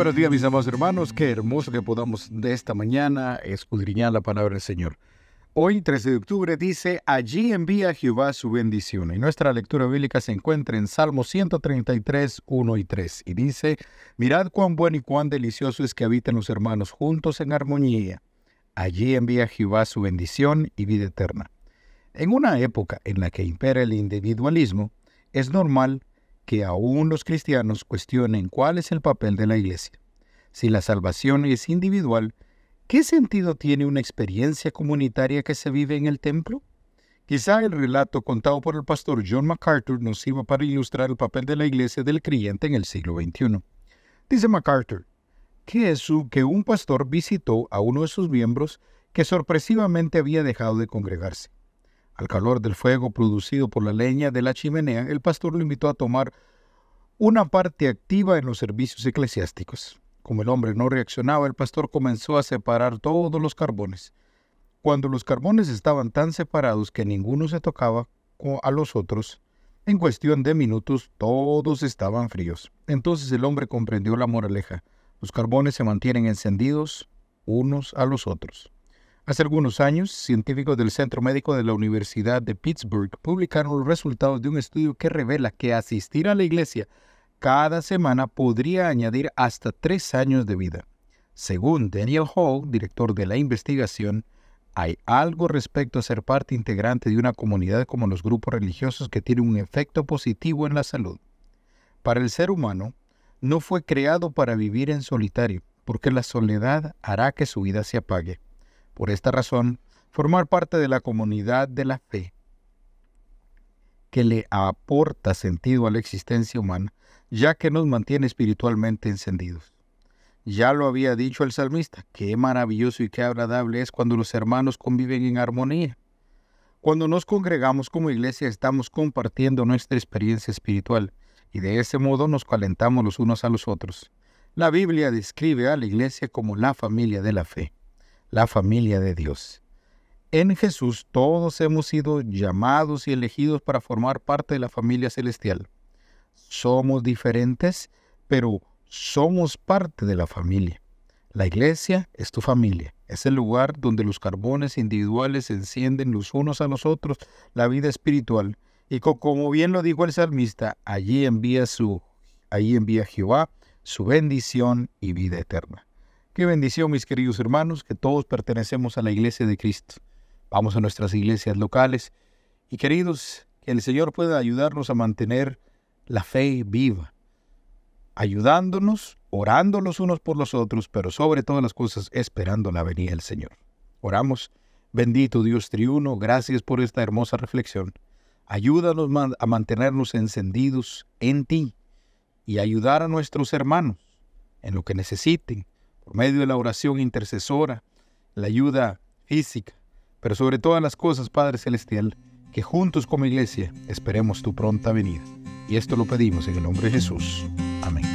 buenos días, mis amados hermanos. Qué hermoso que podamos de esta mañana escudriñar la palabra del Señor. Hoy, 13 de octubre, dice, allí envía Jehová su bendición. Y nuestra lectura bíblica se encuentra en Salmo 133, 1 y 3. Y dice, mirad cuán bueno y cuán delicioso es que habiten los hermanos juntos en armonía. Allí envía Jehová su bendición y vida eterna. En una época en la que impera el individualismo, es normal que aún los cristianos cuestionen cuál es el papel de la iglesia. Si la salvación es individual, ¿qué sentido tiene una experiencia comunitaria que se vive en el templo? Quizá el relato contado por el pastor John MacArthur nos sirva para ilustrar el papel de la iglesia del creyente en el siglo XXI. Dice MacArthur, que es que un pastor visitó a uno de sus miembros que sorpresivamente había dejado de congregarse. Al calor del fuego producido por la leña de la chimenea, el pastor lo invitó a tomar una parte activa en los servicios eclesiásticos. Como el hombre no reaccionaba, el pastor comenzó a separar todos los carbones. Cuando los carbones estaban tan separados que ninguno se tocaba a los otros, en cuestión de minutos todos estaban fríos. Entonces el hombre comprendió la moraleja. Los carbones se mantienen encendidos unos a los otros. Hace algunos años, científicos del Centro Médico de la Universidad de Pittsburgh publicaron los resultados de un estudio que revela que asistir a la iglesia cada semana podría añadir hasta tres años de vida. Según Daniel Hall, director de la investigación, hay algo respecto a ser parte integrante de una comunidad como los grupos religiosos que tiene un efecto positivo en la salud. Para el ser humano, no fue creado para vivir en solitario, porque la soledad hará que su vida se apague. Por esta razón, formar parte de la comunidad de la fe, que le aporta sentido a la existencia humana, ya que nos mantiene espiritualmente encendidos. Ya lo había dicho el salmista, qué maravilloso y qué agradable es cuando los hermanos conviven en armonía. Cuando nos congregamos como iglesia estamos compartiendo nuestra experiencia espiritual y de ese modo nos calentamos los unos a los otros. La Biblia describe a la iglesia como la familia de la fe la familia de Dios. En Jesús todos hemos sido llamados y elegidos para formar parte de la familia celestial. Somos diferentes, pero somos parte de la familia. La iglesia es tu familia, es el lugar donde los carbones individuales se encienden los unos a los otros, la vida espiritual. Y como bien lo dijo el salmista, allí envía su, allí envía Jehová su bendición y vida eterna. Qué bendición, mis queridos hermanos, que todos pertenecemos a la iglesia de Cristo. Vamos a nuestras iglesias locales y queridos, que el Señor pueda ayudarnos a mantener la fe viva, ayudándonos, orando los unos por los otros, pero sobre todas las cosas esperando la venida del Señor. Oramos, bendito Dios triuno, gracias por esta hermosa reflexión. Ayúdanos a mantenernos encendidos en ti y ayudar a nuestros hermanos en lo que necesiten por medio de la oración intercesora, la ayuda física, pero sobre todas las cosas, Padre Celestial, que juntos como iglesia esperemos tu pronta venida. Y esto lo pedimos en el nombre de Jesús. Amén.